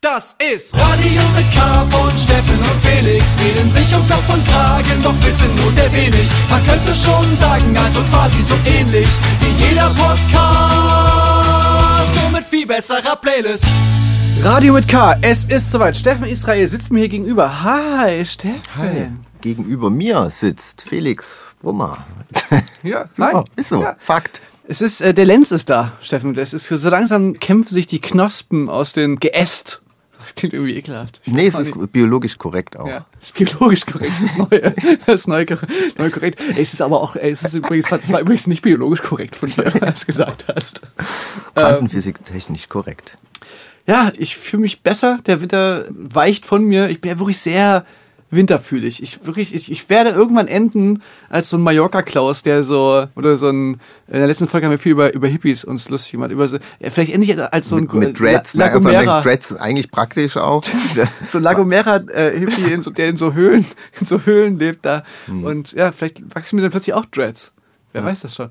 Das ist Radio mit K von Steffen und Felix. Reden sich um Kopf und Kragen, doch wissen nur sehr wenig. Man könnte schon sagen, also quasi so ähnlich wie jeder Podcast. Nur mit viel besserer Playlist. Radio mit K, es ist soweit. Steffen Israel sitzt mir hier gegenüber. Hi, Steffen. Hi. Gegenüber mir sitzt Felix Brummer. Ja, Super, hi. ist so. Ja. Fakt. Es ist, äh, der Lenz ist da, Steffen. Das ist so langsam kämpfen sich die Knospen aus dem Geäst. Klingt irgendwie ekelhaft. Ich Nee, es ist nicht. biologisch korrekt auch. Ja, das ist biologisch korrekt, das ist neu, das ist neu, neu korrekt. Es ist aber auch, es ist übrigens, es war übrigens nicht biologisch korrekt von dir, was du das gesagt hast. Quantenphysik technisch korrekt. Ja, ich fühle mich besser. Der Winter weicht von mir. Ich bin ja wirklich sehr winterfühlig. Ich wirklich, ich, ich werde irgendwann enden als so ein Mallorca-Klaus, der so, oder so ein, in der letzten Folge haben wir viel über, über Hippies uns lustig gemacht, über so, ja, vielleicht ende ich als so ein Mit, mit Dreads, La, La mit Dreads eigentlich praktisch auch. so ein Lagomera-Hippie, in so, der in so Höhlen, in so Höhlen lebt da. Hm. Und ja, vielleicht wachsen mir dann plötzlich auch Dreads. Wer weiß das schon.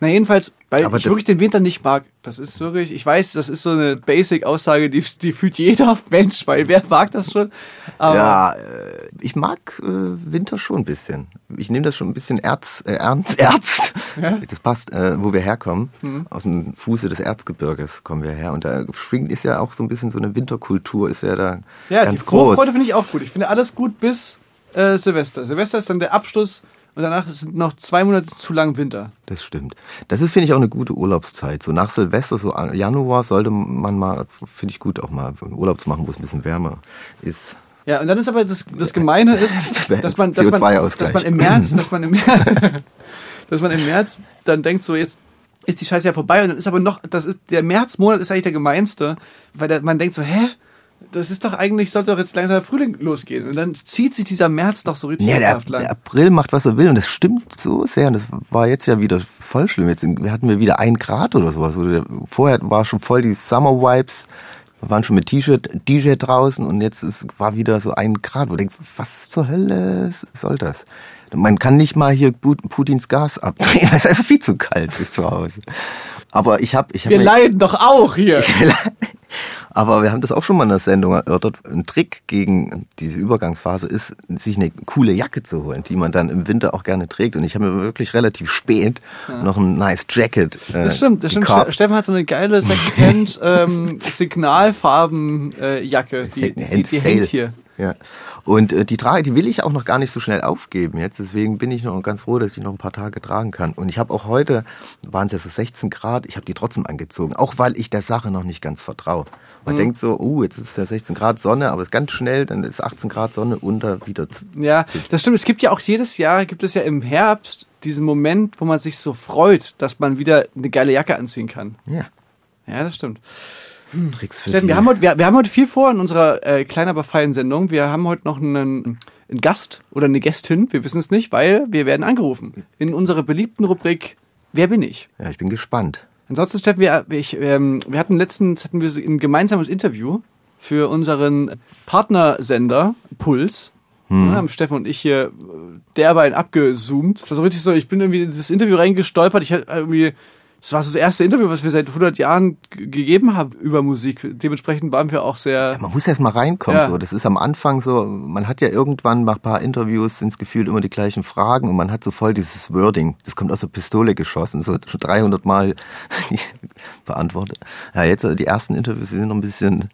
Na jedenfalls, weil Aber ich wirklich den Winter nicht mag. Das ist wirklich, ich weiß, das ist so eine Basic-Aussage, die, die fühlt jeder Mensch, weil wer mag das schon? Aber ja, äh, ich mag äh, Winter schon ein bisschen. Ich nehme das schon ein bisschen erz, äh, ernst. Ernst. Das passt, äh, wo wir herkommen. Mhm. Aus dem Fuße des Erzgebirges kommen wir her. Und da schwingt ist ja auch so ein bisschen so eine Winterkultur, ist ja da ja, ganz die groß. Vorfreude finde ich auch gut. Ich finde alles gut bis äh, Silvester. Silvester ist dann der Abschluss und danach sind noch zwei Monate zu lang Winter. Das stimmt. Das ist, finde ich, auch eine gute Urlaubszeit. So nach Silvester, so Januar, sollte man mal, finde ich gut, auch mal Urlaub zu machen, wo es ein bisschen wärmer ist. Ja, und dann ist aber das, das Gemeine ist, dass man, dass man, CO2-Ausgleich. dass man im März, dass man im März, dass man im März dann denkt so, jetzt ist die Scheiße ja vorbei und dann ist aber noch, das ist, der Märzmonat ist eigentlich der gemeinste, weil der, man denkt so, hä? Das ist doch eigentlich, sollte doch jetzt langsam der Frühling losgehen. Und dann zieht sich dieser März doch so richtig Ja, der, lang. der April macht, was er will. Und das stimmt so sehr. Und das war jetzt ja wieder voll schlimm. Jetzt hatten wir wieder ein Grad oder sowas. Vorher war schon voll die Summer Vibes. Wir waren schon mit T-Shirt, DJ draußen und jetzt ist, war wieder so ein Grad, wo du denkst, was zur Hölle soll das? Man kann nicht mal hier Put- Putins Gas abdrehen, weil es einfach viel zu kalt ist zu Hause. Aber ich habe, ich habe Wir leiden doch auch hier. aber wir haben das auch schon mal in der Sendung erörtert. Ein Trick gegen diese Übergangsphase ist, sich eine coole Jacke zu holen, die man dann im Winter auch gerne trägt. Und ich habe mir wirklich relativ spät noch ein nice Jacket. Äh, Das stimmt, das stimmt. Steffen hat so eine geile Secondhand ähm, Signalfarben äh, Jacke, die, die, die, die hängt hier. Ja. Und äh, die trage, die will ich auch noch gar nicht so schnell aufgeben jetzt. Deswegen bin ich noch ganz froh, dass ich die noch ein paar Tage tragen kann. Und ich habe auch heute, waren es ja so 16 Grad, ich habe die trotzdem angezogen. Auch weil ich der Sache noch nicht ganz vertraue. Man denkt so, oh, jetzt ist es ja 16 Grad Sonne, aber es ist ganz schnell, dann ist 18 Grad Sonne unter wieder zu. Ja, das stimmt. Es gibt ja auch jedes Jahr, gibt es ja im Herbst diesen Moment, wo man sich so freut, dass man wieder eine geile Jacke anziehen kann. Ja, Ja, das stimmt. Tricks für Steffen, wir haben, heute, wir, wir haben heute viel vor in unserer äh, kleinen, aber feinen Sendung. Wir haben heute noch einen, einen Gast oder eine Gästin, wir wissen es nicht, weil wir werden angerufen. In unserer beliebten Rubrik Wer bin ich? ja, ich bin gespannt. Ansonsten, Steffen, wir, ich, ähm, wir hatten letztens hatten wir so ein gemeinsames Interview für unseren Partnersender Puls. Hm. Da haben Steffen und ich hier äh, derbe einen abgezoomt. Das war richtig so, ich bin irgendwie in dieses Interview reingestolpert. Ich hatte irgendwie, das war so das erste Interview, was wir seit 100 Jahren gegeben haben über Musik. Dementsprechend waren wir auch sehr... Man muss erst mal reinkommen. Ja. So. Das ist am Anfang so, man hat ja irgendwann nach ein paar Interviews sind es gefühlt immer die gleichen Fragen und man hat so voll dieses Wording. Das kommt aus der Pistole geschossen, so schon 300 Mal beantwortet. Ja, jetzt die ersten Interviews sind noch ein bisschen,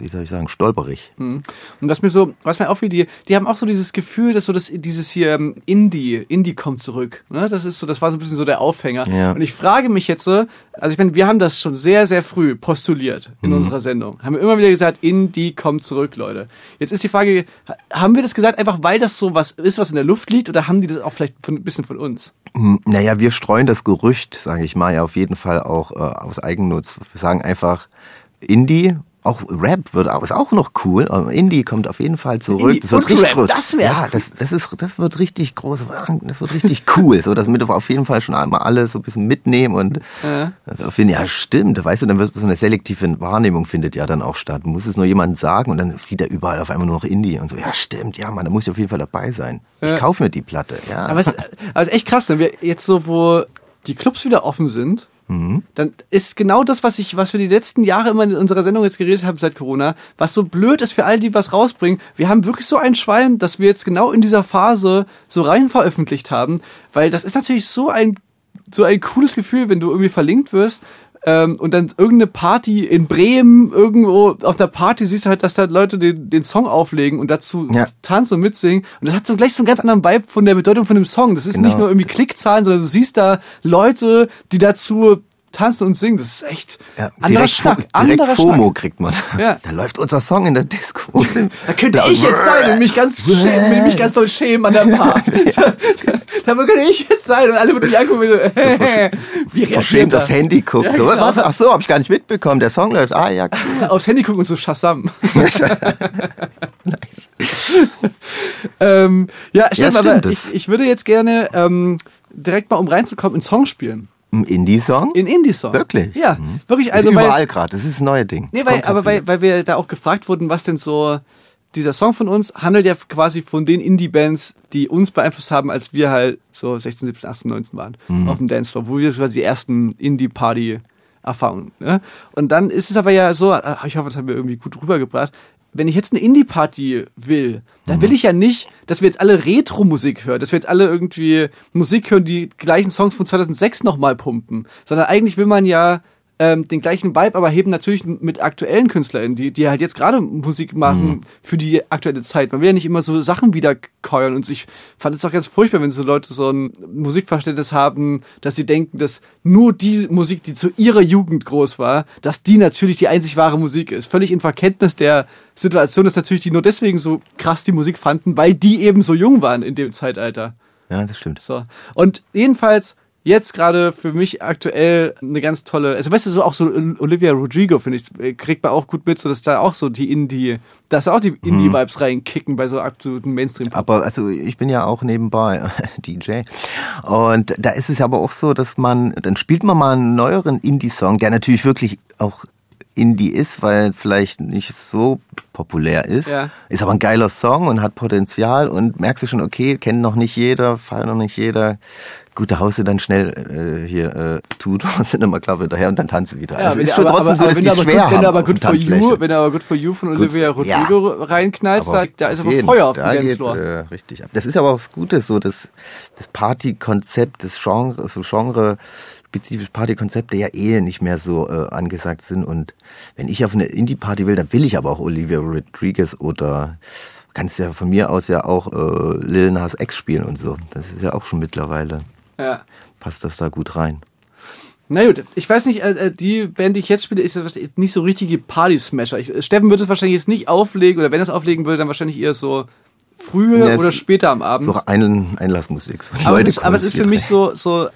wie soll ich sagen, stolperig. Und das mir so, was mir auffiel, die, die haben auch so dieses Gefühl, dass so das, dieses hier ähm, Indie, Indie kommt zurück. Ne? Das ist so, das war so ein bisschen so der Aufhänger. Ja. Und ich frage mich jetzt so, also ich meine, wir haben das schon sehr, sehr früh postuliert in unserer Sendung. Haben wir immer wieder gesagt, Indie kommt zurück, Leute. Jetzt ist die Frage, ha- haben wir das gesagt einfach, weil das so was ist, was in der Luft liegt, oder haben die das auch vielleicht von, ein bisschen von uns? Hm, Naja, wir streuen das Gerücht, sage ich mal, ja auf jeden Fall auch äh, aus Eigennutz. Wir sagen einfach Indie. Auch Rap wird auch, ist auch noch cool. aber Indie kommt auf jeden Fall zurück. Indie das wird und richtig Rap, groß. das wär's. Ja, das, das ist, das wird richtig groß. Das wird richtig cool. So, das mit auf jeden Fall schon einmal alle so ein bisschen mitnehmen und Ja. äh, finden, ja, stimmt. Weißt du, dann wird so eine selektive Wahrnehmung findet ja dann auch statt. Du musst es nur jemandem sagen und dann sieht er überall auf einmal nur noch Indie und so. Ja, stimmt. Ja, Mann, da muss ich auf jeden Fall dabei sein. Ich kaufe mir die Platte. Ja. Aber es, aber es ist echt krass, ne? Wir jetzt so, wo die Clubs wieder offen sind dann ist genau das, was ich, was wir die letzten Jahre immer in unserer Sendung jetzt geredet haben seit Corona, was so blöd ist für all die was rausbringen. Wir haben wirklich so ein Schwein, dass wir jetzt genau in dieser Phase so rein veröffentlicht haben, weil das ist natürlich so ein so ein cooles Gefühl, wenn du irgendwie verlinkt wirst ähm, und dann irgendeine Party in Bremen irgendwo auf der Party siehst du halt, dass da Leute den, den Song auflegen und dazu Ja. tanzen und mitsingen. Und das hat so gleich so einen ganz anderen Vibe von der Bedeutung von dem Song. Das ist Genau. nicht nur irgendwie Klickzahlen, sondern du siehst da Leute, die dazu tanzen und singen. Das ist echt Ja, anderer direkt, Schlag. direkt anderer FOMO Schlag. kriegt man. Ja. Da läuft unser Song in der Disco. Da könnte ich jetzt sein und mich ganz, schämen, mich ganz doll schämen an der Bar. Da könnte ich jetzt sein und alle würden mich angucken und so, wie reagiert Verschämt er? aufs Handy guckt. Ja, genau. Was? Ach so, hab ich gar nicht mitbekommen. Der Song läuft. Ah, ja, cool. Aufs Handy gucken und so Shazam. nice. ähm, ja, aber das- ich, ich würde jetzt gerne ähm, direkt mal, um reinzukommen, in Song spielen. Ein Indie-Song? In Indie-Song. Wirklich? Ja, wirklich. Ist Also, weil, überall gerade. Das ist das neue Ding. Nee, weil, aber weil, weil wir da auch gefragt wurden, was denn so dieser Song von uns handelt ja quasi von den Indie-Bands, die uns beeinflusst haben, als wir halt so 16, 17, 18, 19 waren Mhm. auf dem Dancefloor, wo wir quasi die ersten Indie-Party-Erfahrungen. Ne? Und dann ist es aber ja so, äh, ich hoffe, das haben wir irgendwie gut rübergebracht. Wenn ich jetzt eine Indie-Party will, dann Mhm. will ich ja nicht, dass wir jetzt alle Retro-Musik hören, dass wir jetzt alle irgendwie Musik hören, die gleichen Songs von 2006 nochmal pumpen, sondern eigentlich will man ja ähm, den gleichen Vibe, aber heben natürlich mit aktuellen KünstlerInnen, die, die halt jetzt gerade Musik machen für die aktuelle Zeit. Man will ja nicht immer so Sachen wiederkäuern und ich fand es auch ganz furchtbar, wenn so Leute so ein Musikverständnis haben, dass sie denken, dass nur die Musik, die zu ihrer Jugend groß war, dass die natürlich die einzig wahre Musik ist. Völlig in Verkenntnis der Situation, dass natürlich die nur deswegen so krass die Musik fanden, weil die eben so jung waren in dem Zeitalter. Ja, das stimmt. So. Und jedenfalls jetzt gerade für mich aktuell eine ganz tolle, also weißt du, so auch so Olivia Rodrigo, finde ich, kriegt man auch gut mit, so dass da auch so die Indie, dass auch die Indie-Vibes reinkicken bei so absoluten mainstream Aber also ich bin ja auch nebenbei DJ. Und da ist es aber auch so, dass man, dann spielt man mal einen neueren Indie-Song, der natürlich wirklich auch Indie ist, weil vielleicht nicht so populär ist. Ja. Ist aber ein geiler Song und hat Potenzial und merkst du schon, okay, kennt noch nicht jeder, feiert noch nicht jeder. Gut, da haust du dann schnell äh, hier äh, tut und sind immer klar hinterher und dann tanzt du wieder. Ja, also wenn ist schon aber, trotzdem aber, so, dass wenn die aber, schwer gut, wenn haben du aber Good for You, wenn aber Good for You von Olivia Rodrigo reinknallst, Aber da, da ist aber jeden. Feuer auf dem Dancefloor. äh, richtig ab. Das ist aber auch das Gute, so das, das Partykonzept, das Genre, so Genre spezifisch Partykonzepte ja eh nicht mehr so äh, angesagt sind. Und wenn ich auf eine Indie-Party will, dann will ich aber auch Olivia Rodriguez oder kannst ja von mir aus ja auch äh, Lil Nas X spielen und so. Das ist ja auch schon mittlerweile, Ja. passt das da gut rein. Na gut, ich weiß nicht, äh, äh, die Band, die ich jetzt spiele, ist ja nicht so richtige Party-Smasher. Ich- Steffen würde es wahrscheinlich jetzt nicht auflegen, oder wenn er es auflegen würde, dann wahrscheinlich eher so früher Ja, oder später am Abend. So ein Einlassmusik. So aber, es ist, aber es ist für mich so, so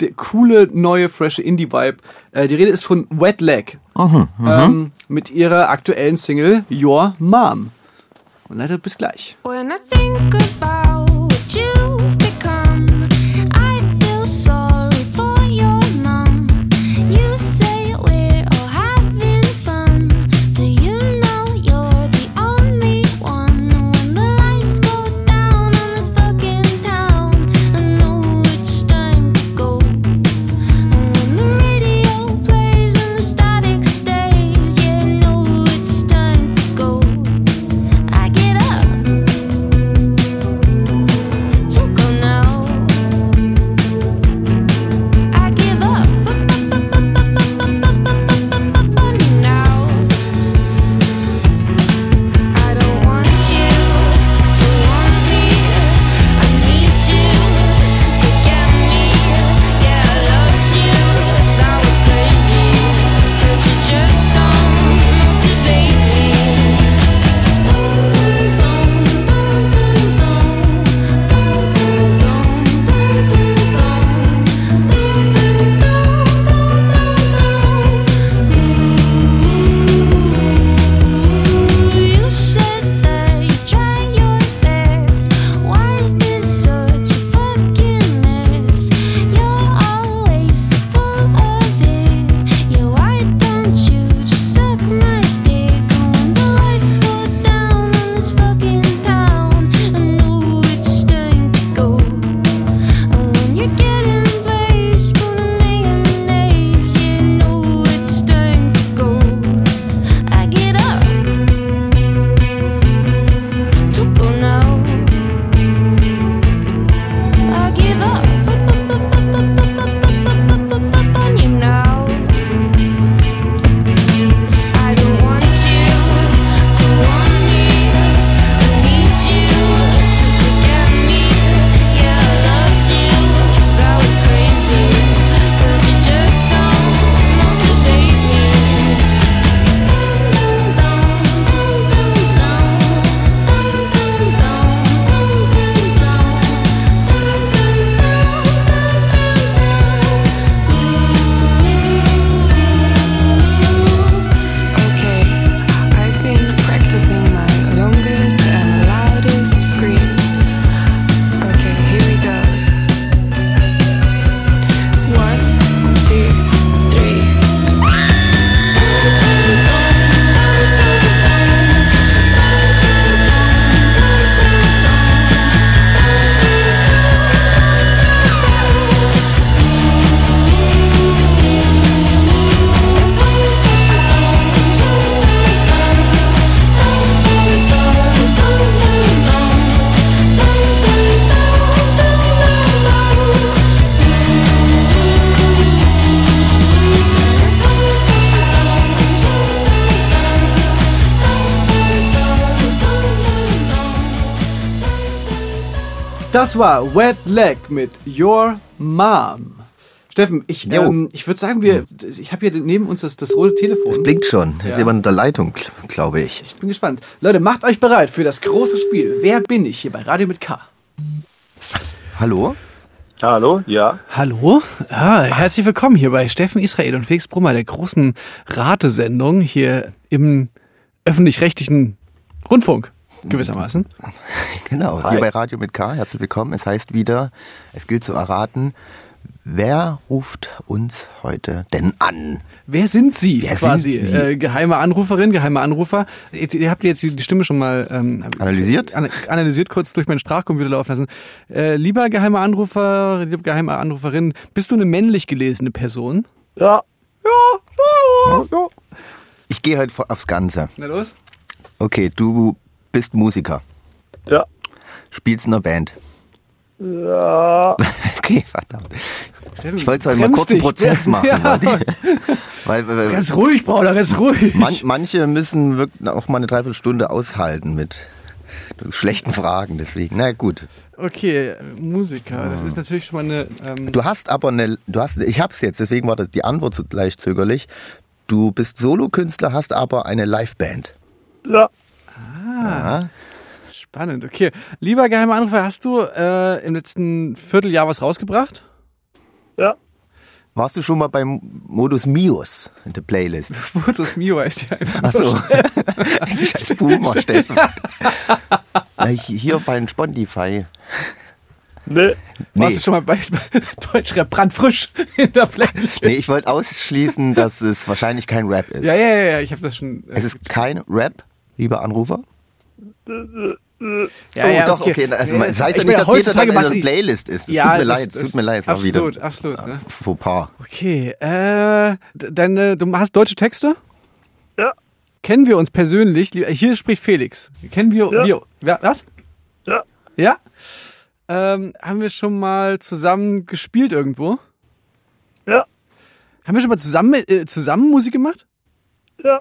der coole, neue, frische Indie-Vibe. Äh, die Rede ist von Wet Leg. Mhm, ähm, mit ihrer aktuellen Single Your Mom. Und leider bis gleich. When I think about what Das war Wet Leg mit Your Mom. Steffen, ich, ähm, ich würde sagen, wir, ich habe hier neben uns das, das rote Telefon. Es blinkt schon. Da ist Ja. jemand in der Leitung, gl- glaube ich. Ich bin gespannt. Leute, macht euch bereit für das große Spiel. Wer bin ich hier bei Radio mit K? Hallo? Hallo, ja. Hallo, ah, herzlich willkommen hier bei Steffen Israel und Felix Brummer, der großen Ratesendung hier im öffentlich-rechtlichen Rundfunk gewissermaßen. Genau, hier bei Radio mit K. Herzlich willkommen. Es heißt wieder, es gilt zu erraten, wer ruft uns heute denn an? Wer sind Sie Wer quasi? sind Sie? Äh, geheime Anruferin, geheime Anrufer. Ihr, ihr habt jetzt die die Stimme schon mal ähm, Analysiert? An, analysiert, kurz durch meinen Sprachcomputer laufen lassen. Äh, lieber geheimer Anrufer, liebe geheime Anruferin, bist du eine männlich gelesene Person? Ja. Ich gehe heute aufs Ganze. Na los. Okay, du bist Musiker, Ja. spielst in einer Band. Ja. Okay, verdammt. Ich wollte mal bremst kurz einen. Prozess machen. Ja. Weil, weil, weil Ganz ruhig, Paula, ganz ruhig. man, manche müssen wirklich auch mal eine Dreiviertelstunde aushalten mit schlechten Fragen. Deswegen, na gut. Okay, Musiker, das ist natürlich schon mal eine. Ähm, Du hast aber eine, du hast, ich hab's jetzt, deswegen war das die Antwort so leicht zögerlich. Du bist Solokünstler, hast aber eine Liveband. Ja. Ja. spannend, okay. Lieber geheimer Anrufer, hast du äh, im letzten Vierteljahr was rausgebracht? Ja. Warst du schon mal beim Modus Mios in der Playlist? Fotos Mio heißt ja einfach. Achso. Scheiß Boomer, Steffen. Na, hier bei Spotify. Nee. Warst du schon mal bei Deutschrap brandfrisch in der Playlist? nee, ich wollte ausschließen, dass es wahrscheinlich kein Rap ist. Ja, ja, ja, ja, ich habe das schon. äh, Es ist kein Rap, lieber Anrufer. Ja, oh, ja, doch, okay. Also, Ja, das heißt ja ich nicht, dass jeder dann in machst der du- Playlist ist. Es Ja, tut mir das- leid, es tut mir leid. Es absolut, wieder absolut, ne? Fauxpas. Okay, äh, deine, du hast deutsche Texte? Ja. Kennen wir uns persönlich? Lieber- Hier spricht Felix. Kennen wir, Ja. wir was? Ja. Ja? Ähm, haben wir schon mal zusammen gespielt irgendwo? Ja. Haben wir schon mal zusammen, äh, zusammen Musik gemacht? Ja.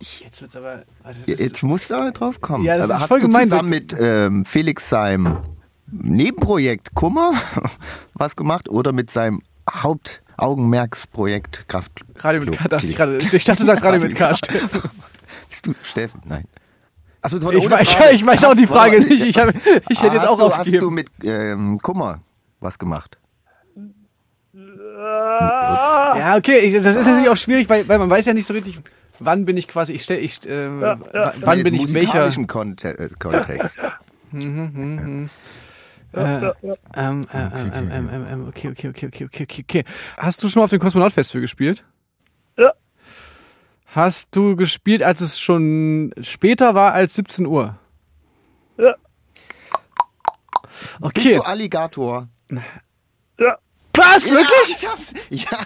Jetzt wird's aber. also Ja, Jetzt muss da drauf kommen. Ja, das also ist hast voll du gemein, zusammen mit ähm, Felix seinem Nebenprojekt Kummer was gemacht oder mit seinem Hauptaugenmerksprojekt Kraft? Radio mit K, ich gerade. Ich dachte, du sagst Radio mit K. Steffen. Bist du Steffen? Nein. Also, das war Ich, weiß- ich weiß auch die Frage nicht. Ich, hab, ich hätte jetzt auch du, Hast du aufgegeben. mit ähm, Kummer was gemacht? Ja, okay, das ist natürlich auch schwierig, weil, weil man weiß ja nicht so richtig, wann bin ich quasi, ich stell, ich, ähm, Ja, ja. wann bin ich in welcher. Konte äh, Kontext. Ähm, äh, ähm, ähm, ähm, ähm, ähm, okay, okay, okay, okay, okay, okay, okay. Hast du schon mal auf dem Kosmonaut-Festival gespielt? Ja. Hast du gespielt, als es schon später war als 17 Uhr? Ja. Bist Okay. du Alligator? Ja. Was? Wirklich? Ich hab's. Ja.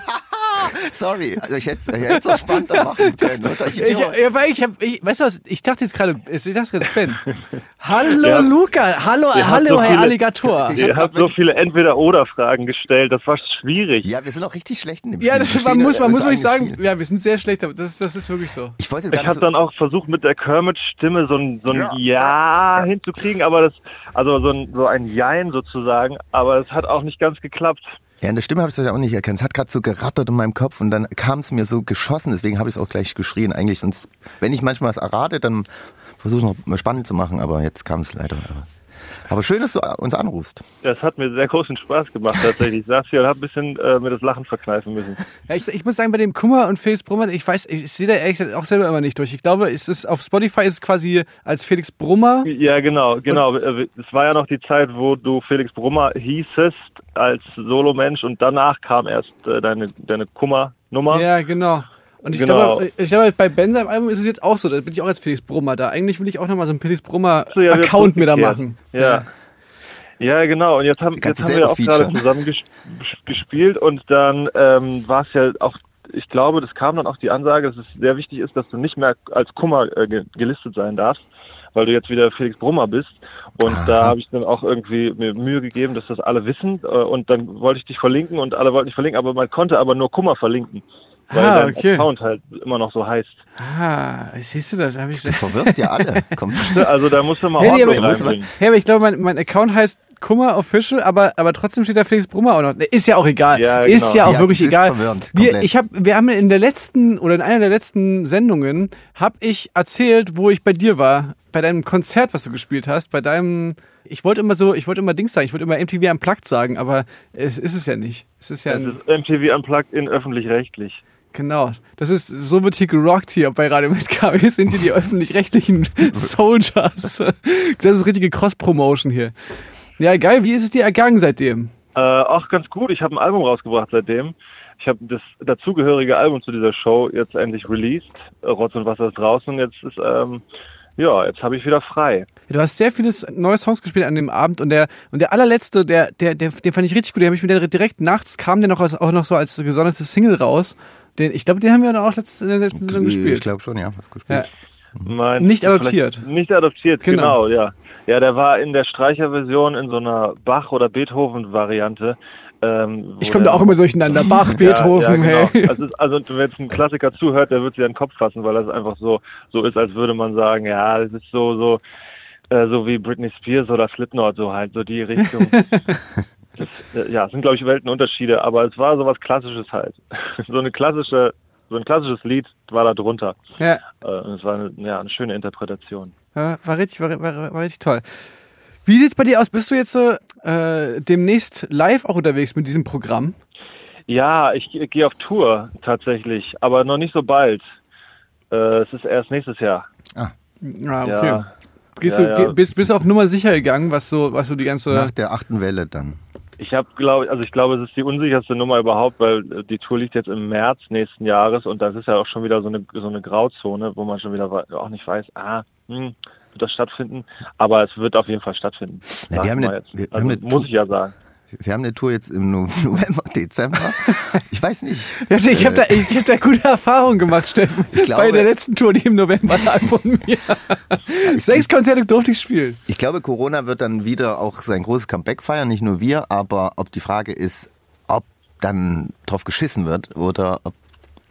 Sorry. Also ich hätte es auch spannender machen können. Oder? Ich, Ich, ja, weil ich, hab, ich, weißt du was, ich dachte jetzt gerade, ich dachte jetzt Ben. Hallo Ja. Luca, hallo, hat hallo so Herr viele- Alligator. Ich Ihr hab habt grad so viele Entweder-Oder-Fragen gestellt. Das war schwierig. ja, wir sind auch richtig schlecht in dem Ja, Spiel. das, man muss, man muss wirklich sagen, ja, wir sind sehr schlecht, aber das, das ist wirklich so. Ich wollte Ich habe so, dann auch versucht, mit der Kermit-Stimme so ein, so ein ja. hinzukriegen, aber das, also so ein, so ein Jein sozusagen, aber es hat auch nicht ganz geklappt. Ja, in der Stimme habe ich das ja auch nicht erkannt. Es hat gerade so gerattert in meinem Kopf und dann kam es mir so geschossen, deswegen habe ich es auch gleich geschrien. Eigentlich sonst, wenn ich manchmal was errate, dann versuche ich noch spannend zu machen, aber jetzt kam es leider. Aber schön, dass du uns anrufst. Das hat mir sehr großen Spaß gemacht tatsächlich. Ich saß hier und habe ein bisschen äh, mir das Lachen verkneifen müssen. Ja, ich, ich muss sagen, bei dem Kummer und Felix Brummer, ich weiß, ich sehe da ehrlich gesagt auch selber immer nicht durch. Ich glaube, es ist auf Spotify ist es quasi als Felix Brummer. Ja, genau, genau. Äh, Es war ja noch die Zeit, wo du Felix Brummer hießest als Solomensch und danach kam erst äh, deine, deine Kummer-Nummer. Ja, genau. Und ich Genau. glaube, ich glaube, bei Ben seinem Album ist es jetzt auch so. Da bin ich auch als Felix Brummer da. Eigentlich will ich auch nochmal so einen Felix Brummer So, ja, Account mir da machen. Ja. Ja, genau. Und jetzt haben, jetzt haben wir auch gerade featuren. zusammen ges gespielt und dann ähm, war es ja auch, ich glaube, das kam dann auch die Ansage, dass es sehr wichtig ist, dass du nicht mehr als Kummer äh, ge gelistet sein darfst, weil du jetzt wieder Felix Brummer bist. Und da habe ich dann auch irgendwie mir Mühe gegeben, dass das alle wissen. Äh, und dann wollte ich dich verlinken und alle wollten dich verlinken, aber man konnte aber nur Kummer verlinken. Weil Ah, dein okay. Account halt immer noch so heißt. Ah, siehst du das? Hab ich Du verwirrst ja alle. Komm. Also da musst du mal Hey, nee, Ordnung aber- reinbringen. Hey, aber ich glaube, mein, mein Account heißt Kummer Official, aber, aber trotzdem steht da Felix Brummer auch noch. Ist ja auch egal. Ja, Ist genau. ja auch Ja, wirklich das ist egal. verwirrend, Wir, ich hab, wir haben in der letzten oder in einer der letzten Sendungen habe ich erzählt, wo ich bei dir war, bei deinem Konzert, was du gespielt hast, bei deinem. Ich wollte immer so, ich wollte immer Dings sagen, ich wollte immer MTV Unplugged sagen, aber es ist es ja nicht. Es ist ja ein, ist MTV Unplugged in öffentlich-rechtlich. Genau. Das ist so wird hier gerockt hier bei Radio mit KW sind hier die öffentlich-rechtlichen Soldiers. Das ist richtige Cross-Promotion hier. Ja, geil. Wie ist es dir ergangen seitdem? Äh, auch ganz gut. Ich habe ein Album rausgebracht seitdem. Ich habe das dazugehörige Album zu dieser Show jetzt endlich released. Rotz und Wasser ist draußen. Jetzt ist ähm, ja, jetzt habe ich wieder frei. Du hast sehr viele neue Songs gespielt an dem Abend und der und der allerletzte, der der der den fand ich richtig gut. Den habe ich mir direkt nachts kam der noch als, auch noch so als gesonderte Single raus. Den ich glaube, den haben wir dann auch letzte, in der letzten Saison Ich gespielt. glaube schon, ja. Was Ja. gespielt. Mein, Nicht vielleicht- adoptiert. Nicht adoptiert, Genau. genau. ja. Ja, der war in der Streicherversion in so einer Bach- oder Beethoven-Variante. Ähm, Ich komme da auch immer durcheinander. Bach, Beethoven, ja, ja, hey. genau. also, es- also wenn jetzt ein Klassiker zuhört, der wird sich an den Kopf fassen, weil das einfach so so ist, als würde man sagen, ja, das ist so so äh, so wie Britney Spears oder Slipknot, so halt so die Richtung. äh, ja, es sind glaube ich Weltenunterschiede, aber es war so was Klassisches halt. so eine klassische so ein klassisches Lied war da drunter. Ja, Äh, und es war eine, ja, eine schöne Interpretation. war, war richtig, war, war, war richtig toll. Wie sieht's bei dir aus? Bist du jetzt so, äh, demnächst live auch unterwegs mit diesem Programm? Ja, ich, ge- gehe auf Tour tatsächlich, aber noch nicht so bald. Äh, es ist erst nächstes Jahr. Ah, okay. Ja. Gehst Ja, du, ja. Bist, bist du auf Nummer sicher gegangen, was so, was so die ganze. Nach der achten Welle dann. Ich habe, glaube also ich glaube, es ist die unsicherste Nummer überhaupt, weil äh, die Tour liegt jetzt im März nächsten Jahres und das ist ja auch schon wieder so eine so eine Grauzone, wo man schon wieder auch nicht weiß, ah, hm, wird das stattfinden? Aber es wird auf jeden Fall stattfinden. Ja, wir haben eine- wir haben also, eine muss ich ja sagen. Wir haben eine Tour jetzt im No- November, Dezember. Ich weiß nicht. Ich habe da, ich hab da gute Erfahrungen gemacht, Steffen. Ich glaube- Bei der letzten Tour, die im November lag von mir. Sechs Konzerte durfte ich spielen. Ich glaube, Corona wird dann wieder auch sein großes Comeback feiern, nicht nur wir, aber ob die Frage ist, ob dann drauf geschissen wird oder ob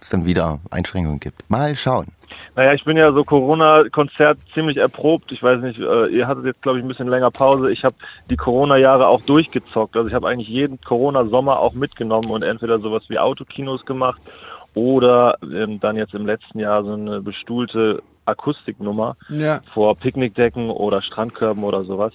es dann wieder Einschränkungen gibt. Mal schauen. Naja, ich bin ja so Corona-Konzert ziemlich erprobt. Ich weiß nicht, äh, ihr hattet jetzt, glaube ich, ein bisschen länger Pause. Ich habe die Corona-Jahre auch durchgezockt. Also ich habe eigentlich jeden Corona-Sommer auch mitgenommen und entweder sowas wie Autokinos gemacht oder ähm, dann jetzt im letzten Jahr so eine bestuhlte Akustiknummer Ja. vor Picknickdecken oder Strandkörben oder sowas.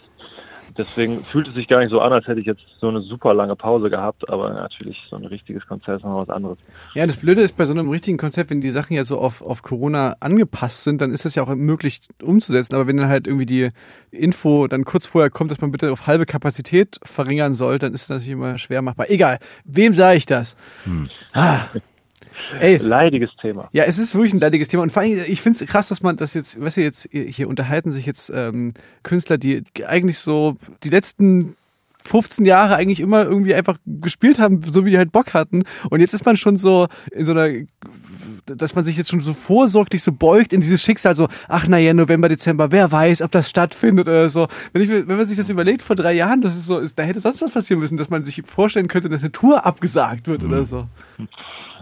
Deswegen fühlt es sich gar nicht so an, als hätte ich jetzt so eine super lange Pause gehabt, aber natürlich so ein richtiges Konzert ist noch was anderes. Ja, das Blöde ist bei so einem richtigen Konzept, wenn die Sachen ja so auf, auf Corona angepasst sind, dann ist das ja auch möglich umzusetzen. Aber wenn dann halt irgendwie die Info dann kurz vorher kommt, dass man bitte auf halbe Kapazität verringern soll, dann ist das natürlich immer schwer machbar. Egal, wem sage ich das? Ah. Ey, Leidiges Thema. Ja, es ist wirklich ein leidiges Thema. Und vor allem, ich finde es krass, dass man das jetzt, weißt du, jetzt hier unterhalten sich jetzt ähm, Künstler, die eigentlich so die letzten 15 Jahre eigentlich immer irgendwie einfach gespielt haben, so wie die halt Bock hatten. Und jetzt ist man schon so in so einer, dass man sich jetzt schon so vorsorglich so beugt in dieses Schicksal, so, ach naja, November, Dezember, wer weiß, ob das stattfindet oder so. Wenn, ich, wenn man sich das überlegt vor drei Jahren, das ist so, ist, da hätte sonst was passieren müssen, dass man sich vorstellen könnte, dass eine Tour abgesagt wird oder so.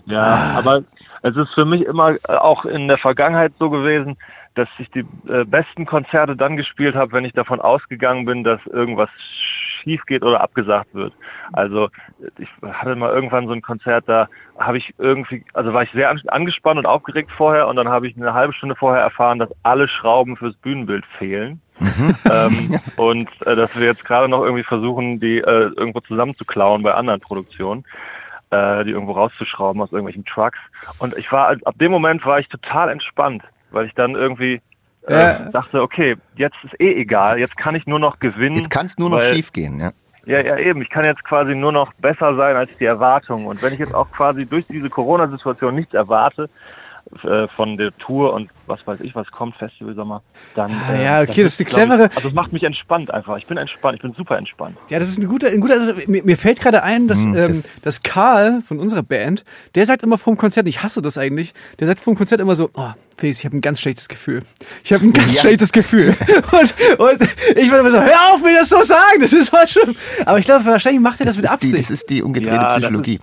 Ja, aber es ist für mich immer äh, auch in der Vergangenheit so gewesen, dass ich die äh, besten Konzerte dann gespielt habe, wenn ich davon ausgegangen bin, dass irgendwas schief geht oder abgesagt wird. Also ich hatte mal irgendwann so ein Konzert, da habe ich irgendwie, also war ich sehr an- angespannt und aufgeregt vorher und dann habe ich eine halbe Stunde vorher erfahren, dass alle Schrauben fürs Bühnenbild fehlen. ähm, und äh, dass wir jetzt gerade noch irgendwie versuchen, die äh, irgendwo zusammenzuklauen bei anderen Produktionen äh, die irgendwo rauszuschrauben aus irgendwelchen Trucks. Und ich war, ab dem Moment war ich total entspannt, weil ich dann irgendwie äh, Ja. dachte, okay, jetzt ist eh egal, jetzt kann ich nur noch gewinnen. Jetzt kann es nur noch weil- schief gehen, ja. Ja, ja, eben. Ich kann jetzt quasi nur noch besser sein als die Erwartung. Und wenn ich jetzt auch quasi durch diese Corona-Situation nichts erwarte äh, von der Tour und was weiß ich, was kommt, Festival Sommer, dann. Ah, äh, ja, okay, das ist eine glaub ich- clevere- Also es macht mich entspannt einfach. Ich bin entspannt, ich bin super entspannt. Ja, das ist ein guter, ein guter mir, mir fällt gerade ein, dass, Hm, ähm, das- dass Karl von unserer Band, der sagt immer vorm Konzert, ich hasse das eigentlich, der sagt vorm Konzert immer so, oh, Felix, ich habe ein ganz schlechtes Gefühl. Ich habe ein ganz Ja. schlechtes Gefühl. Und, und ich war immer so, hör auf, mir das so sagen, das ist voll schlimm. Aber ich glaube, wahrscheinlich macht er das, mit ist die, Absicht. das ist die umgedrehte Ja, das Psychologie.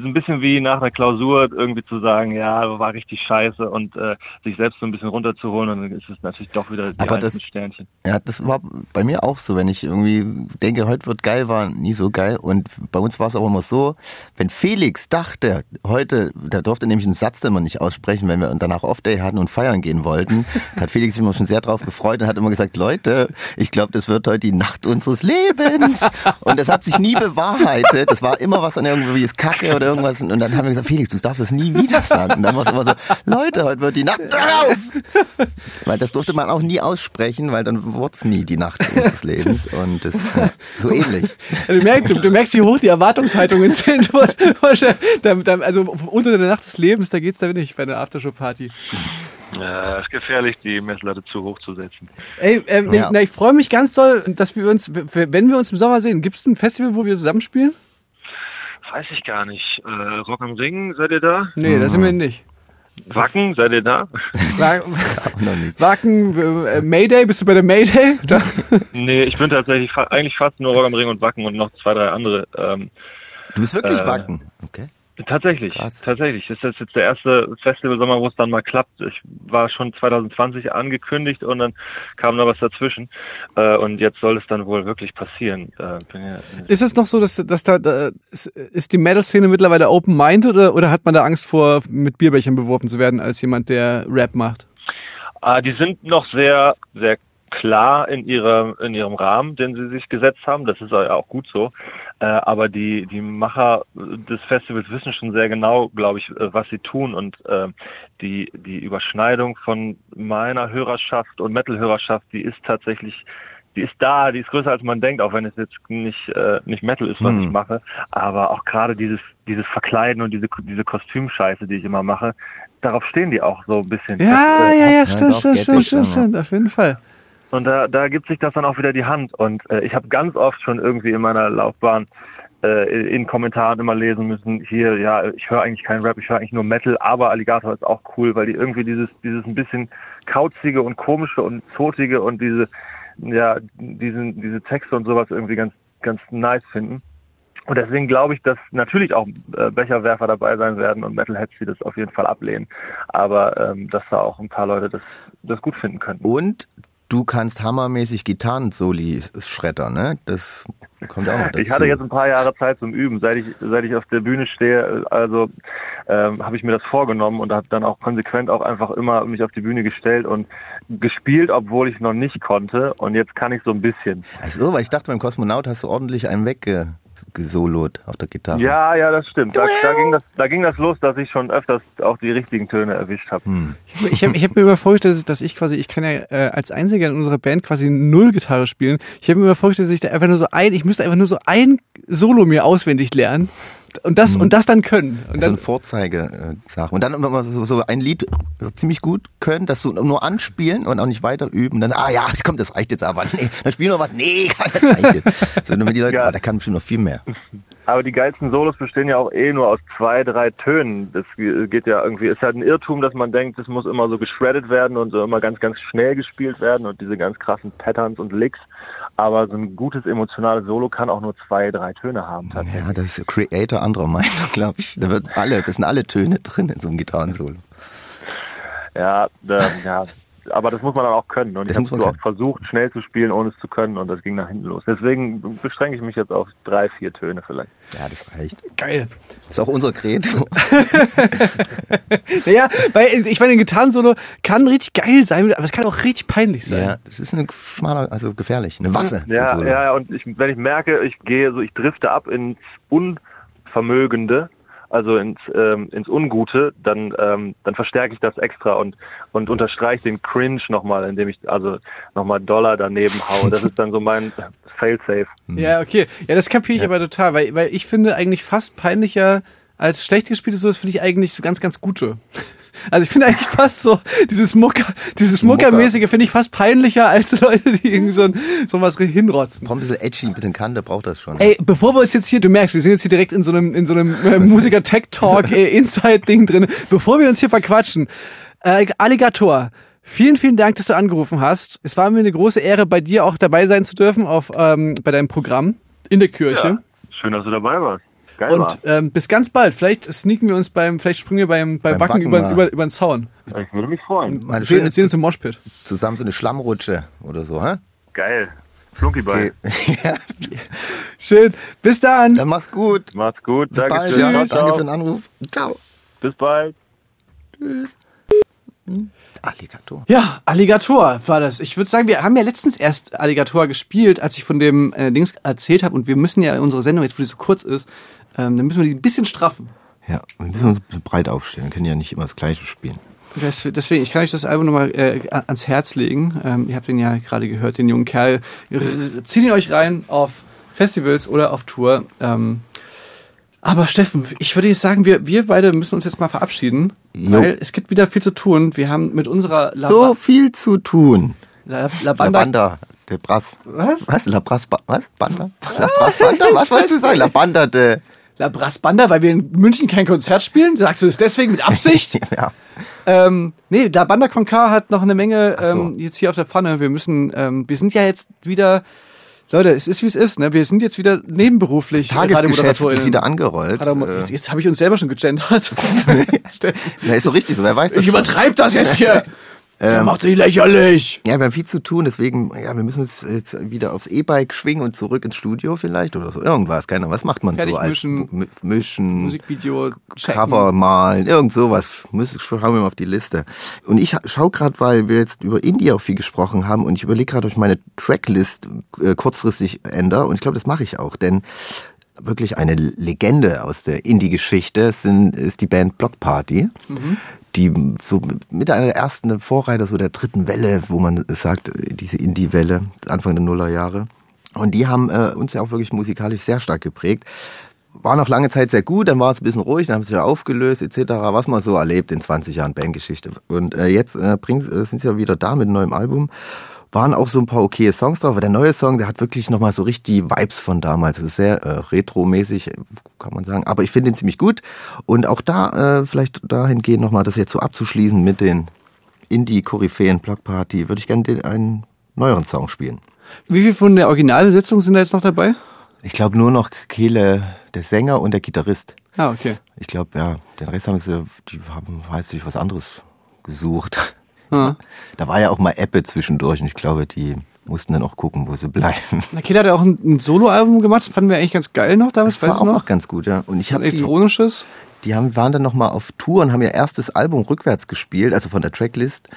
Ist ein bisschen wie nach einer Klausur irgendwie zu sagen, ja, war richtig scheiße und äh, sich selbst so ein bisschen runterzuholen und dann ist es natürlich doch wieder die Aber das- Sternchen. Ja, das war bei mir auch so, wenn ich irgendwie denke, heute wird geil, war nie so geil. Und bei uns war es auch immer so, wenn Felix dachte, heute, der durfte nämlich einen Satz den wir nicht aussprechen, wenn wir danach Off-Day hatten und feiern gehen wollten, hat Felix sich immer schon sehr drauf gefreut und hat immer gesagt, Leute, ich glaube, das wird heute die Nacht unseres Lebens. Und das hat sich nie bewahrheitet. Das war immer was an irgendwie ist Kacke oder irgendwas. Und dann haben wir gesagt, Felix, du darfst das nie wieder sagen. Und dann war es immer so, Leute, heute wird die Nacht drauf. Weil das durfte man auch nie aussprechen, weil dann wurde es nie die Nacht unseres Lebens. Und das äh, so ähnlich. Du merkst, du, du merkst, wie hoch die Erwartungshaltungen sind. Also unter der Nacht des Lebens, da geht's da nicht bei einer Aftershow-Party. Ja, ist gefährlich, die Messlatte zu hoch zu setzen. Ey, ähm, Ja. na, ich freue mich ganz doll, dass wir uns, wenn wir uns im Sommer sehen, gibt's ein Festival, wo wir zusammenspielen? Weiß ich gar nicht. Äh, Rock am Ring, seid ihr da? Nee, da sind wir nicht. Wacken, seid ihr da? Wacken, äh, Mayday, bist du bei der Mayday? Da, nee, ich bin tatsächlich fa eigentlich fast nur Rock am Ring und Wacken und noch zwei, drei andere. Ähm, Du bist wirklich Äh, Wacken. Okay. Tatsächlich, Krass. tatsächlich. Das ist jetzt der erste Festivalsommer, wo es dann mal klappt. Ich war schon 2020 angekündigt und dann kam da was dazwischen. Äh, und jetzt soll es dann wohl wirklich passieren. Äh, ist es noch so, dass, dass da, da ist, die Metal-Szene mittlerweile open-minded oder, oder hat man da Angst vor, mit Bierbechern beworfen zu werden als jemand, der Rap macht? Ah, die sind noch sehr, sehr klar in ihrer, in ihrem Rahmen, den sie sich gesetzt haben. Das ist ja auch gut so. Äh, aber die, die Macher des Festivals wissen schon sehr genau, glaube ich, äh, was sie tun und äh, die, die Überschneidung von meiner Hörerschaft und Metal-Hörerschaft, die ist tatsächlich die ist da, die ist größer als man denkt, auch wenn es jetzt nicht äh, nicht Metal ist, was Hm. ich mache, aber auch gerade dieses dieses Verkleiden und diese diese Kostümscheiße, die ich immer mache, darauf stehen die auch so ein bisschen. Ja, Das, äh, ja, ja, stimmt, stimmt, stimmt, stimmt, auf jeden Fall. Und da, da gibt sich das dann auch wieder die Hand. Und äh, ich habe ganz oft schon irgendwie in meiner Laufbahn äh, in Kommentaren immer lesen müssen, hier, ja, ich höre eigentlich keinen Rap, ich höre eigentlich nur Metal, aber Alligator ist auch cool, weil die irgendwie dieses, dieses ein bisschen kauzige und komische und zotige und diese, ja, diesen, diese Texte und sowas irgendwie ganz, ganz nice finden. Und deswegen glaube ich, dass natürlich auch äh, Becherwerfer dabei sein werden und Metalheads, die das auf jeden Fall ablehnen. Aber ähm, dass da auch ein paar Leute das, das gut finden könnten. Und du kannst hammermäßig Gitarrensoli schreddern, ne? Das kommt auch noch dazu. Ich hatte jetzt ein paar Jahre Zeit zum Üben, seit ich seit ich auf der Bühne stehe. Also ähm, habe ich mir das vorgenommen und habe dann auch konsequent auch einfach immer mich auf die Bühne gestellt und gespielt, obwohl ich noch nicht konnte. Und jetzt kann ich so ein bisschen. Ach so, weil ich dachte, beim Kosmonaut hast du ordentlich einen weggesolot auf der Gitarre. Ja, ja, das stimmt. Da, da ging das, da ging das los, dass ich schon öfters auch die richtigen Töne erwischt habe. Hm. Ich habe ich hab mir immer vorgestellt, dass ich quasi, ich kann ja äh, als Einziger in unserer Band quasi null Gitarre spielen. Ich habe mir immer vorgestellt, dass ich da einfach nur so ein, ich müsste einfach nur so ein Solo mir auswendig lernen und das und das dann können. Und so dann, eine Vorzeige-Sache. Und dann wenn man so, so ein Lied ziemlich gut können, das so nur anspielen und auch nicht weiter üben. Dann, ah ja, komm, das reicht jetzt aber. Nee, dann spielen wir was. Nee, das reicht jetzt. So, damit die Leute, Ja. oh, da kann bestimmt noch viel mehr. Aber die geilsten Solos bestehen ja auch eh nur aus zwei, drei Tönen. Das geht ja irgendwie, ist halt ein Irrtum, dass man denkt, es muss immer so geschreddet werden und so immer ganz, ganz schnell gespielt werden und diese ganz krassen Patterns und Licks. Aber so ein gutes emotionales Solo kann auch nur zwei, drei Töne haben tatsächlich. Ja, das ist Creator anderer Meinung, glaube ich. Da wird alle, das sind alle Töne drin in so einem Gitarrensolo. Ja, da, ja. Aber das muss man dann auch können. Und Das ich muss habe man so oft versucht, schnell zu spielen, ohne es zu können und das ging nach hinten los. Deswegen beschränke ich mich jetzt auf drei, vier Töne vielleicht. Ja, das reicht. geil. Das ist auch unser Credo. Naja, weil ich meine, ein Gitarrensolo kann richtig geil sein, aber es kann auch richtig peinlich sein. Ja, das ist eine schmaler, also gefährlich. Eine Waffe. ja, ja, und ich, wenn ich merke, ich gehe so, ich drifte ab ins Unvermögende, also ins, ähm, ins Ungute, dann, ähm, dann verstärke ich das extra und, und unterstreiche den Cringe nochmal, indem ich also nochmal Dollar daneben haue. Das ist dann so mein Failsafe. Ja, okay. Ja, das kapiere ich aber total, weil, weil ich finde eigentlich fast peinlicher als schlecht gespieltes Solos finde ich eigentlich so ganz, ganz gute. Also ich finde eigentlich fast so, dieses Mucker, dieses Mucker. Muckermäßige finde ich fast peinlicher als Leute, die irgendwie so, ein, so was hinrotzen. Braucht ein bisschen edgy, ein bisschen Kante, braucht das schon. Ey, bevor wir uns jetzt hier, du merkst, wir sind jetzt hier direkt in so einem, in so einem äh, Musiker-Tech-Talk, äh, Inside-Ding drin. Bevor wir uns hier verquatschen, äh, Alligator, vielen, vielen Dank, dass du angerufen hast. Es war mir eine große Ehre, bei dir auch dabei sein zu dürfen, auf, ähm, bei deinem Programm in der Kirche. Ja, schön, dass du dabei warst. Geil Und war. ähm, bis ganz bald. Vielleicht sneaken wir uns beim, vielleicht springen wir beim, beim, Beim Backen, Backen über, über, über den Zaun. Ich würde mich freuen. Mal Wir schön ziehen uns im Moshpit. zusammen so eine Schlammrutsche oder so, hä? Geil. Flunkyball. Okay. ja, Schön. Bis dann. dann mach's gut. Macht's gut. Bis bald. Dankeschön. Ja. Ciao, Danke für den Anruf. Ciao. Bis bald. Alligator. Ja, Alligator war das. Ich würde sagen, wir haben ja letztens erst Alligator gespielt, als ich von dem äh, Dings erzählt habe. Und wir müssen ja unsere Sendung, jetzt wo die so kurz ist, ähm, dann müssen wir die ein bisschen straffen. Ja, wir müssen uns breit aufstellen. Wir können ja nicht immer das Gleiche spielen. Des- Deswegen, ich kann euch das Album nochmal äh, ans Herz legen. Ähm, ihr habt den ja gerade gehört, den jungen Kerl. Zieht ihn euch rein auf Festivals oder auf Tour. Ähm, aber Steffen, ich würde jetzt sagen, wir, wir beide müssen uns jetzt mal verabschieden, Jo. weil es gibt wieder viel zu tun. Wir haben mit unserer La So viel zu tun. La La Banda Labanda, der Brass. Was? Was? La Brass, Ba- was? Banda? La Brass Banda? Was wolltest du sagen? La Banda de... La Brass Banda, weil wir in München kein Konzert spielen? Sagst du das deswegen mit Absicht? Ja. ähm, nee, La Banda con K hat noch eine Menge so. ähm, jetzt hier auf der Pfanne. Wir müssen, ähm, wir sind ja jetzt wieder, Leute, es ist wie es ist, ne? Wir sind jetzt wieder nebenberuflich Tagesgeschäft Radiomoderatorin. ist wieder angerollt. Äh, Jetzt, jetzt habe ich uns selber schon gegendert. ja, ist so richtig so, wer weiß das ich übertreibe das jetzt hier. Der Ähm, macht sich lächerlich. Ja, wir haben viel zu tun, deswegen, ja, wir müssen uns jetzt wieder aufs E-Bike schwingen und zurück ins Studio vielleicht oder so. Irgendwas, keine Ahnung. Was macht man Fertig so? als mischen. Mischen, Musikvideo, checken. Cover malen, irgend sowas. Müssen, schauen wir mal auf die Liste. Und ich schaue gerade, weil wir jetzt über Indie auch viel gesprochen haben und ich überlege gerade, ob ich meine Tracklist äh, kurzfristig ändere und ich glaube, das mache ich auch, denn wirklich eine Legende aus der Indie-Geschichte sind, ist die Band Block Party. Die so mit einer der ersten Vorreiter so der dritten Welle, wo man sagt, diese Indie-Welle, Anfang der Nullerjahre. Und die haben äh, uns ja auch wirklich musikalisch sehr stark geprägt. War noch lange Zeit sehr gut, dann war es ein bisschen ruhig, dann haben sie sich ja aufgelöst etc., was man so erlebt in 20 Jahren Bandgeschichte. Und äh, jetzt äh, bring's, äh, sind sie ja wieder da mit einem neuen Album. Waren auch so ein paar okay Songs drauf, aber der neue Song, der hat wirklich nochmal so richtig die Vibes von damals. Das ist sehr äh, retro-mäßig, kann man sagen. Aber ich finde ihn ziemlich gut. Und auch da, äh, vielleicht dahingehend nochmal das jetzt so abzuschließen mit den Indie-Koryphäen Block Party, würde ich gerne den, einen neueren Song spielen. Wie viel von der Originalbesetzung sind da jetzt noch dabei? Ich glaube nur noch Kehle, der Sänger und der Gitarrist. Ah, okay. Ich glaube, ja, den Rest haben sie, die haben, weiß ich, was anderes gesucht. Ja. Da war ja auch mal Ebbe zwischendurch und ich glaube, die mussten dann auch gucken, wo sie bleiben. Na, Kid hat ja auch ein, ein Soloalbum gemacht, das fanden wir eigentlich ganz geil noch damals, Das war auch noch? ganz gut, ja. Und ich habe die, Elektronisches. die haben, waren dann noch mal auf Tour und haben ihr erstes Album rückwärts gespielt, also von der Tracklist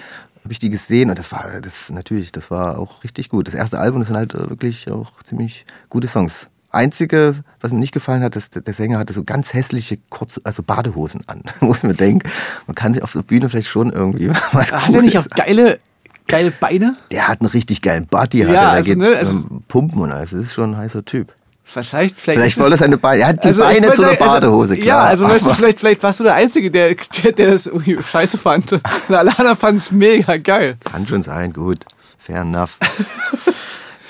habe ich die gesehen und das war das natürlich, das war auch richtig gut. Das erste Album, das sind halt äh, wirklich auch ziemlich gute Songs. Einzige, was mir nicht gefallen hat, ist, der Sänger hatte so ganz hässliche kurze, also Badehosen an, wo ich mir denke, man kann sich auf der Bühne vielleicht schon irgendwie was Hat er nicht auch geile, geile Beine? Der hat einen richtig geilen Body, hat Ja, er, also, geht ne, also- pumpen und alles. Das ist schon ein heißer Typ. Vielleicht, vielleicht, Vielleicht wollte er es- seine Beine, er hat die Also, Beine zu einer sagen, Badehose, also, klar. Ja, also weißt du, vielleicht, vielleicht warst du der Einzige, der, der, der das irgendwie scheiße fand. Und alle anderen fanden es mega geil. Kann schon sein, gut. Fair enough.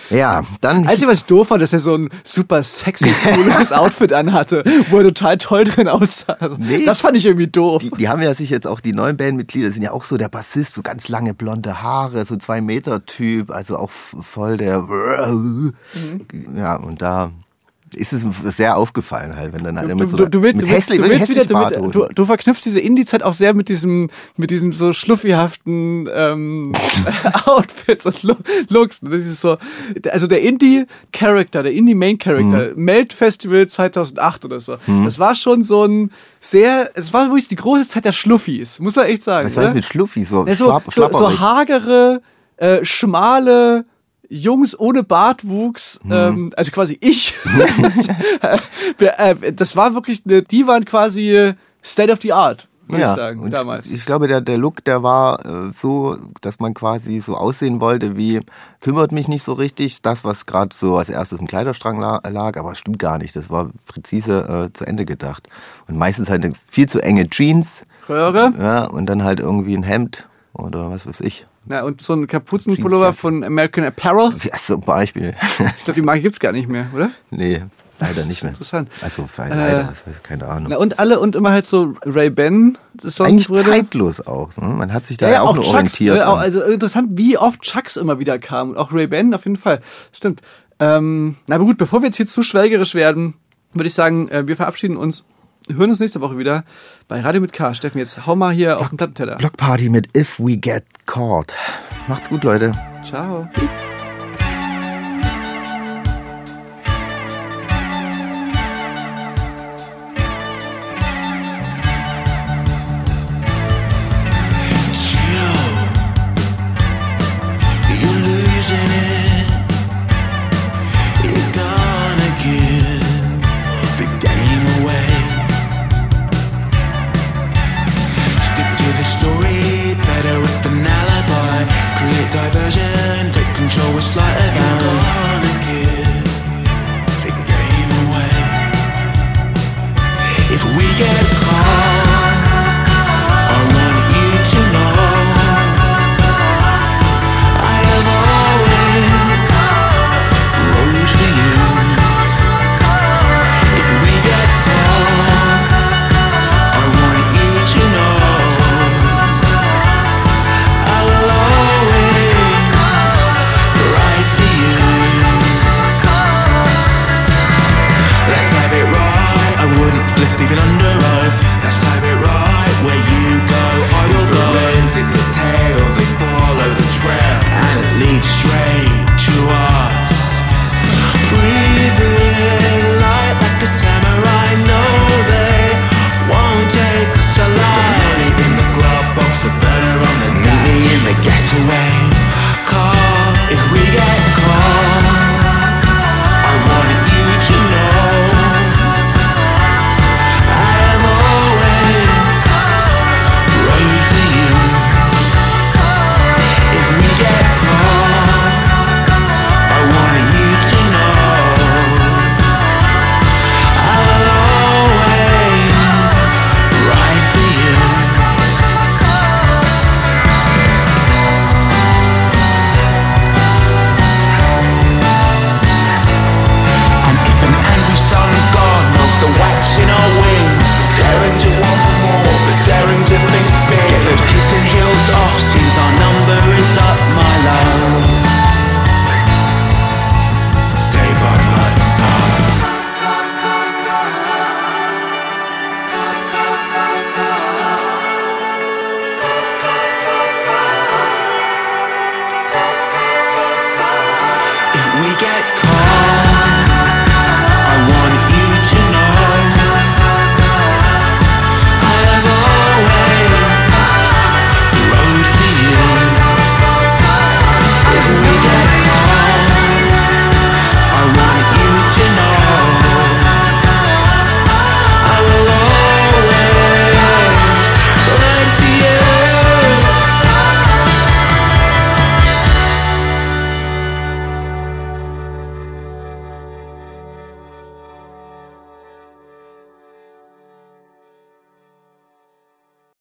Ja, dann. Was ich doof fand, dass er so ein super sexy, cooles Outfit anhatte, wo er total toll drin aussah. Also, Nee. Das fand ich irgendwie doof. die, die haben ja sich jetzt auch, die neuen Bandmitglieder sind ja auch so der Bassist, so ganz lange blonde Haare, so zwei Meter Typ, also auch voll der. Mhm. Ja, und da ist es sehr aufgefallen halt, wenn dann halt Du, mit du, so du, willst, mit hässlich, du, willst wieder, hässlich du, du, du verknüpfst diese Indie-Zeit auch sehr mit diesem, mit diesem so schluffihaften ähm, Outfits und Lo- Looks. Das ist so, also der Indie-Character, der Indie-Main-Character, Mhm. Melt Festival 2008 oder so. Das war schon so ein sehr, es war wirklich die große Zeit der Schluffis, muss man echt sagen. Was heißt oder? mit Schluffi? So, Ja, so, so, so hagere, äh, schmale Jungs ohne Bartwuchs, Mhm. ähm, also quasi ich. Äh, das war wirklich, eine, die waren quasi äh, State of the Art, würde ich sagen, und damals. Ich glaube, der, der Look, der war äh, so, dass man quasi so aussehen wollte wie, kümmert mich nicht so richtig, das, was gerade so als erstes im Kleiderstrang la lag, aber es stimmt gar nicht. Das war präzise äh, zu Ende gedacht. Und meistens halt viel zu enge Jeans, Röhre. ja, und dann halt irgendwie ein Hemd oder was weiß ich. Na, und so ein Kapuzenpullover von American Apparel. Ja, zum Beispiel. ich glaube, die Marke gibt's gar nicht mehr, oder? Nee, leider nicht mehr. Interessant. Also äh, leider, äh, keine Ahnung. Na, und alle und immer halt so Ray Ban. Eigentlich zeitlos auch. Ne? Man hat sich da ja, ja auch, auch nur Chucks, orientiert. Ne? Also interessant, wie oft Chucks immer wieder kamen. Auch Ray Ban auf jeden Fall. Stimmt. Ähm, na aber gut, bevor wir jetzt hier zu schwelgerisch werden, würde ich sagen, äh, wir verabschieden uns hören uns nächste Woche wieder bei Radio mit K. Steffen, jetzt hau mal hier Block, auf den Plattenteller. Blockparty mit If We Get Caught. Macht's gut, Leute. Ciao.